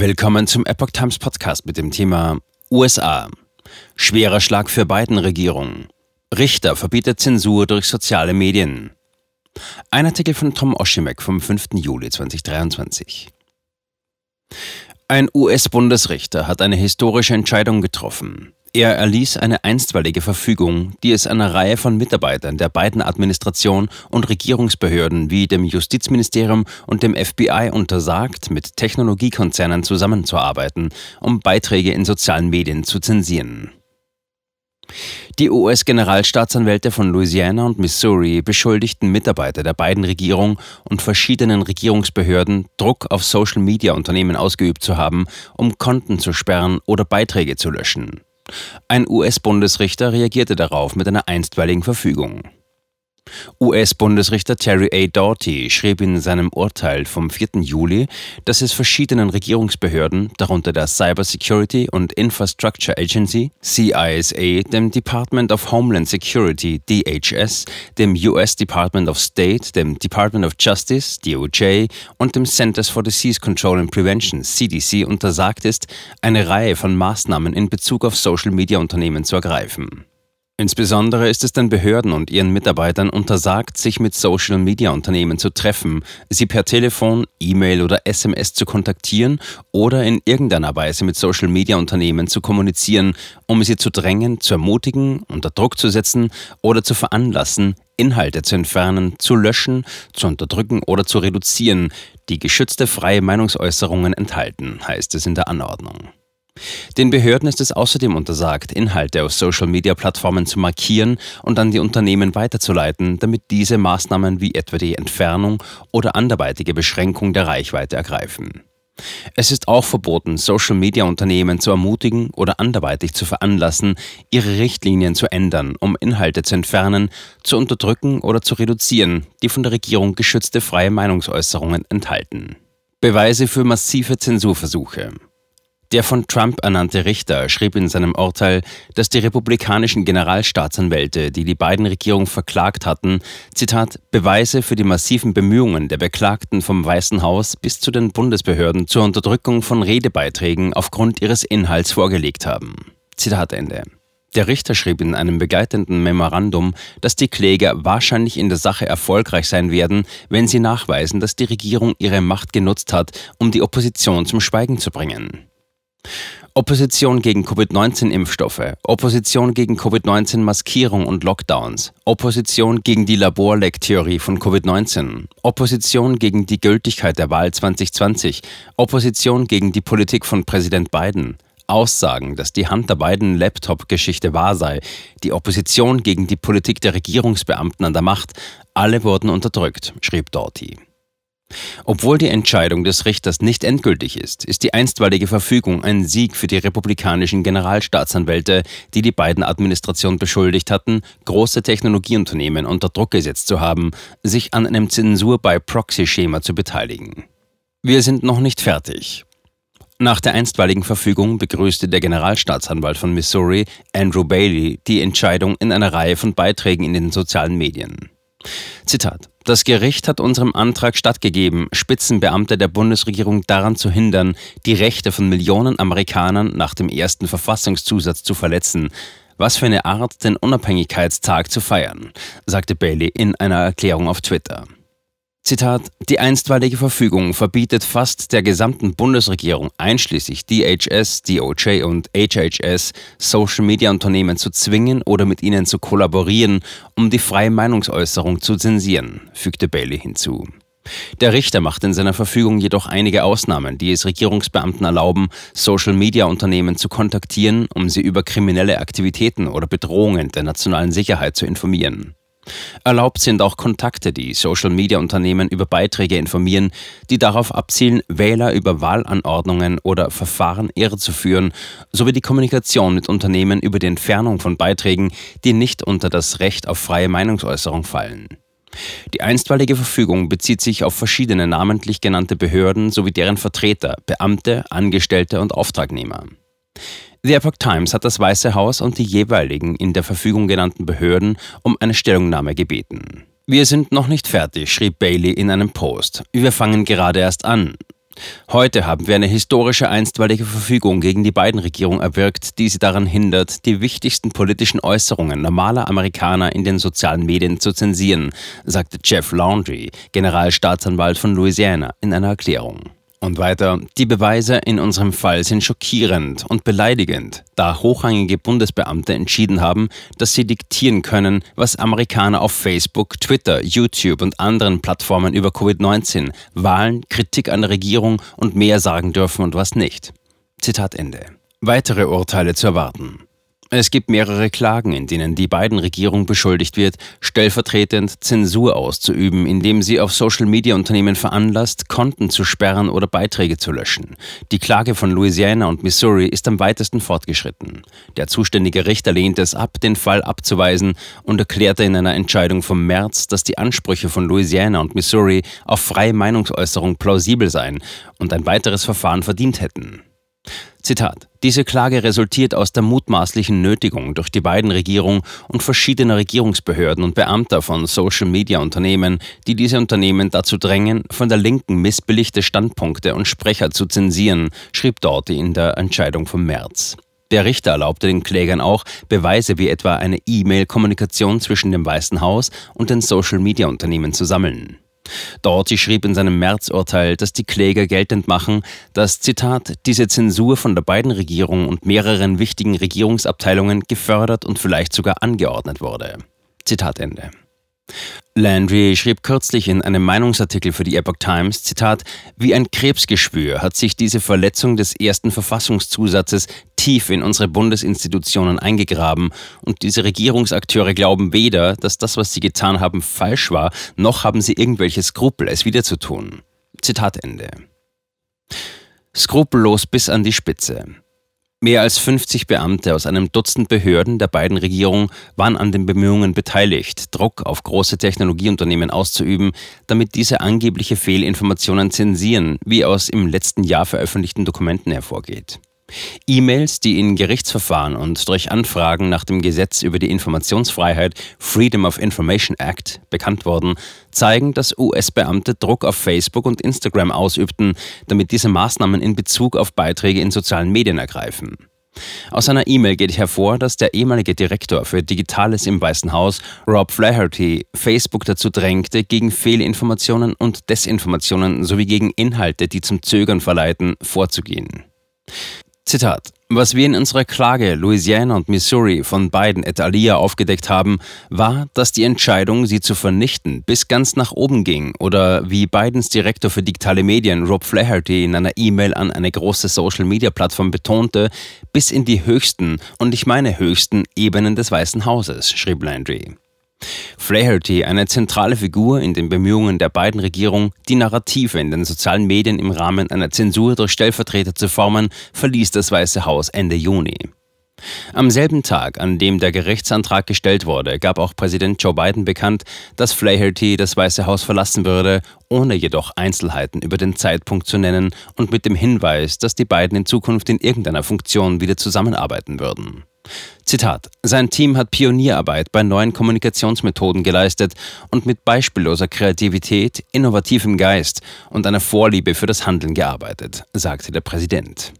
Willkommen zum Epoch Times Podcast mit dem Thema USA. Schwerer Schlag für Biden-Regierung. Richter verbietet Zensur durch soziale Medien. Ein Artikel von Tom Oshimek vom 5. Juli 2023. Ein US-Bundesrichter hat eine historische Entscheidung getroffen. Er erließ eine einstweilige Verfügung, die es einer Reihe von Mitarbeitern der beiden Administration und Regierungsbehörden wie dem Justizministerium und dem FBI untersagt, mit Technologiekonzernen zusammenzuarbeiten, um Beiträge in sozialen Medien zu zensieren. Die US-Generalstaatsanwälte von Louisiana und Missouri beschuldigten Mitarbeiter der beiden Regierungen und verschiedenen Regierungsbehörden, Druck auf Social-Media-Unternehmen ausgeübt zu haben, um Konten zu sperren oder Beiträge zu löschen. Ein US-Bundesrichter reagierte darauf mit einer einstweiligen Verfügung. US-Bundesrichter Terry A. Doughty schrieb in seinem Urteil vom 4. Juli, dass es verschiedenen Regierungsbehörden, darunter der Cyber Security und Infrastructure Agency, CISA, dem Department of Homeland Security, DHS, dem US Department of State, dem Department of Justice, DOJ und dem Centers for Disease Control and Prevention, CDC, untersagt ist, eine Reihe von Maßnahmen in Bezug auf Social-Media-Unternehmen zu ergreifen. Insbesondere ist es den Behörden und ihren Mitarbeitern untersagt, sich mit Social-Media-Unternehmen zu treffen, sie per Telefon, E-Mail oder SMS zu kontaktieren oder in irgendeiner Weise mit Social-Media-Unternehmen zu kommunizieren, um sie zu drängen, zu ermutigen, unter Druck zu setzen oder zu veranlassen, Inhalte zu entfernen, zu löschen, zu unterdrücken oder zu reduzieren, die geschützte freie Meinungsäußerungen enthalten, heißt es in der Anordnung. Den Behörden ist es außerdem untersagt, Inhalte auf Social-Media-Plattformen zu markieren und an die Unternehmen weiterzuleiten, damit diese Maßnahmen wie etwa die Entfernung oder anderweitige Beschränkung der Reichweite ergreifen. Es ist auch verboten, Social-Media-Unternehmen zu ermutigen oder anderweitig zu veranlassen, ihre Richtlinien zu ändern, um Inhalte zu entfernen, zu unterdrücken oder zu reduzieren, die von der Regierung geschützte freie Meinungsäußerungen enthalten. Beweise für massive Zensurversuche. Der von Trump ernannte Richter schrieb in seinem Urteil, dass die republikanischen Generalstaatsanwälte, die die beiden Regierungen verklagt hatten, Zitat, Beweise für die massiven Bemühungen der Beklagten vom Weißen Haus bis zu den Bundesbehörden zur Unterdrückung von Redebeiträgen aufgrund ihres Inhalts vorgelegt haben. Zitat Ende. Der Richter schrieb in einem begleitenden Memorandum, dass die Kläger wahrscheinlich in der Sache erfolgreich sein werden, wenn sie nachweisen, dass die Regierung ihre Macht genutzt hat, um die Opposition zum Schweigen zu bringen. Opposition gegen Covid-19-Impfstoffe, Opposition gegen Covid-19-Maskierung und Lockdowns, Opposition gegen die Laborleck-Theorie von Covid-19, Opposition gegen die Gültigkeit der Wahl 2020, Opposition gegen die Politik von Präsident Biden, Aussagen, dass die Hunter Biden Laptop-Geschichte wahr sei, die Opposition gegen die Politik der Regierungsbeamten an der Macht, alle wurden unterdrückt, schrieb Doughty. Obwohl die Entscheidung des Richters nicht endgültig ist, ist die einstweilige Verfügung ein Sieg für die republikanischen Generalstaatsanwälte, die die beiden Administrationen beschuldigt hatten, große Technologieunternehmen unter Druck gesetzt zu haben, sich an einem Zensur bei Proxy-Schema zu beteiligen. Wir sind noch nicht fertig. Nach der einstweiligen Verfügung begrüßte der Generalstaatsanwalt von Missouri, Andrew Bailey, die Entscheidung in einer Reihe von Beiträgen in den sozialen Medien. Zitat das Gericht hat unserem Antrag stattgegeben, Spitzenbeamte der Bundesregierung daran zu hindern, die Rechte von Millionen Amerikanern nach dem ersten Verfassungszusatz zu verletzen. Was für eine Art, den Unabhängigkeitstag zu feiern, sagte Bailey in einer Erklärung auf Twitter. Zitat, die einstweilige Verfügung verbietet fast der gesamten Bundesregierung einschließlich DHS, DOJ und HHS Social-Media-Unternehmen zu zwingen oder mit ihnen zu kollaborieren, um die freie Meinungsäußerung zu zensieren, fügte Bailey hinzu. Der Richter macht in seiner Verfügung jedoch einige Ausnahmen, die es Regierungsbeamten erlauben, Social-Media-Unternehmen zu kontaktieren, um sie über kriminelle Aktivitäten oder Bedrohungen der nationalen Sicherheit zu informieren. Erlaubt sind auch Kontakte, die Social-Media-Unternehmen über Beiträge informieren, die darauf abzielen, Wähler über Wahlanordnungen oder Verfahren irrezuführen, sowie die Kommunikation mit Unternehmen über die Entfernung von Beiträgen, die nicht unter das Recht auf freie Meinungsäußerung fallen. Die einstweilige Verfügung bezieht sich auf verschiedene namentlich genannte Behörden sowie deren Vertreter, Beamte, Angestellte und Auftragnehmer. The Epoch Times hat das Weiße Haus und die jeweiligen in der Verfügung genannten Behörden um eine Stellungnahme gebeten. Wir sind noch nicht fertig, schrieb Bailey in einem Post. Wir fangen gerade erst an. Heute haben wir eine historische einstweilige Verfügung gegen die Biden-Regierung erwirkt, die sie daran hindert, die wichtigsten politischen Äußerungen normaler Amerikaner in den sozialen Medien zu zensieren, sagte Jeff Laundrie, Generalstaatsanwalt von Louisiana, in einer Erklärung. Und weiter, die Beweise in unserem Fall sind schockierend und beleidigend, da hochrangige Bundesbeamte entschieden haben, dass sie diktieren können, was Amerikaner auf Facebook, Twitter, YouTube und anderen Plattformen über Covid-19, Wahlen, Kritik an der Regierung und mehr sagen dürfen und was nicht. Zitat Ende. Weitere Urteile zu erwarten. Es gibt mehrere Klagen, in denen die beiden Regierung beschuldigt wird, stellvertretend Zensur auszuüben, indem sie auf Social-Media-Unternehmen veranlasst, Konten zu sperren oder Beiträge zu löschen. Die Klage von Louisiana und Missouri ist am weitesten fortgeschritten. Der zuständige Richter lehnte es ab, den Fall abzuweisen und erklärte in einer Entscheidung vom März, dass die Ansprüche von Louisiana und Missouri auf freie Meinungsäußerung plausibel seien und ein weiteres Verfahren verdient hätten. Zitat. Diese Klage resultiert aus der mutmaßlichen Nötigung durch die beiden Regierungen und verschiedener Regierungsbehörden und Beamter von Social-Media-Unternehmen, die diese Unternehmen dazu drängen, von der Linken missbilligte Standpunkte und Sprecher zu zensieren, schrieb Doughty in der Entscheidung vom März. Der Richter erlaubte den Klägern auch, Beweise wie etwa eine E-Mail-Kommunikation zwischen dem Weißen Haus und den Social-Media-Unternehmen zu sammeln. Dorty schrieb in seinem Märzurteil, dass die Kläger geltend machen, dass, Zitat, diese Zensur von der beiden Regierung und mehreren wichtigen Regierungsabteilungen gefördert und vielleicht sogar angeordnet wurde. Zitat Ende. Landry schrieb kürzlich in einem Meinungsartikel für die Epoch Times, Zitat, wie ein Krebsgeschwür hat sich diese Verletzung des ersten Verfassungszusatzes tief in unsere Bundesinstitutionen eingegraben und diese Regierungsakteure glauben weder, dass das, was sie getan haben, falsch war, noch haben sie irgendwelche Skrupel, es wieder zu tun. Zitat Ende. Skrupellos bis an die Spitze. Mehr als 50 Beamte aus einem Dutzend Behörden der beiden Regierungen waren an den Bemühungen beteiligt, Druck auf große Technologieunternehmen auszuüben, damit diese angebliche Fehlinformationen zensieren, wie aus im letzten Jahr veröffentlichten Dokumenten hervorgeht. E-Mails, die in Gerichtsverfahren und durch Anfragen nach dem Gesetz über die Informationsfreiheit Freedom of Information Act bekannt wurden, zeigen, dass US-Beamte Druck auf Facebook und Instagram ausübten, damit diese Maßnahmen in Bezug auf Beiträge in sozialen Medien ergreifen. Aus einer E-Mail geht hervor, dass der ehemalige Direktor für Digitales im Weißen Haus, Rob Flaherty, Facebook dazu drängte, gegen Fehlinformationen und Desinformationen sowie gegen Inhalte, die zum Zögern verleiten, vorzugehen. Zitat. Was wir in unserer Klage Louisiana und Missouri von Biden et alia aufgedeckt haben, war, dass die Entscheidung, sie zu vernichten, bis ganz nach oben ging oder wie Bidens Direktor für digitale Medien Rob Flaherty in einer E-Mail an eine große Social-Media-Plattform betonte, bis in die höchsten, und ich meine höchsten, Ebenen des Weißen Hauses, schrieb Landry. Flaherty, eine zentrale Figur in den Bemühungen der beiden Regierungen, die Narrative in den sozialen Medien im Rahmen einer Zensur durch Stellvertreter zu formen, verließ das Weiße Haus Ende Juni. Am selben Tag, an dem der Gerichtsantrag gestellt wurde, gab auch Präsident Joe Biden bekannt, dass Flaherty das Weiße Haus verlassen würde, ohne jedoch Einzelheiten über den Zeitpunkt zu nennen und mit dem Hinweis, dass die beiden in Zukunft in irgendeiner Funktion wieder zusammenarbeiten würden. Zitat: Sein Team hat Pionierarbeit bei neuen Kommunikationsmethoden geleistet und mit beispielloser Kreativität, innovativem Geist und einer Vorliebe für das Handeln gearbeitet, sagte der Präsident.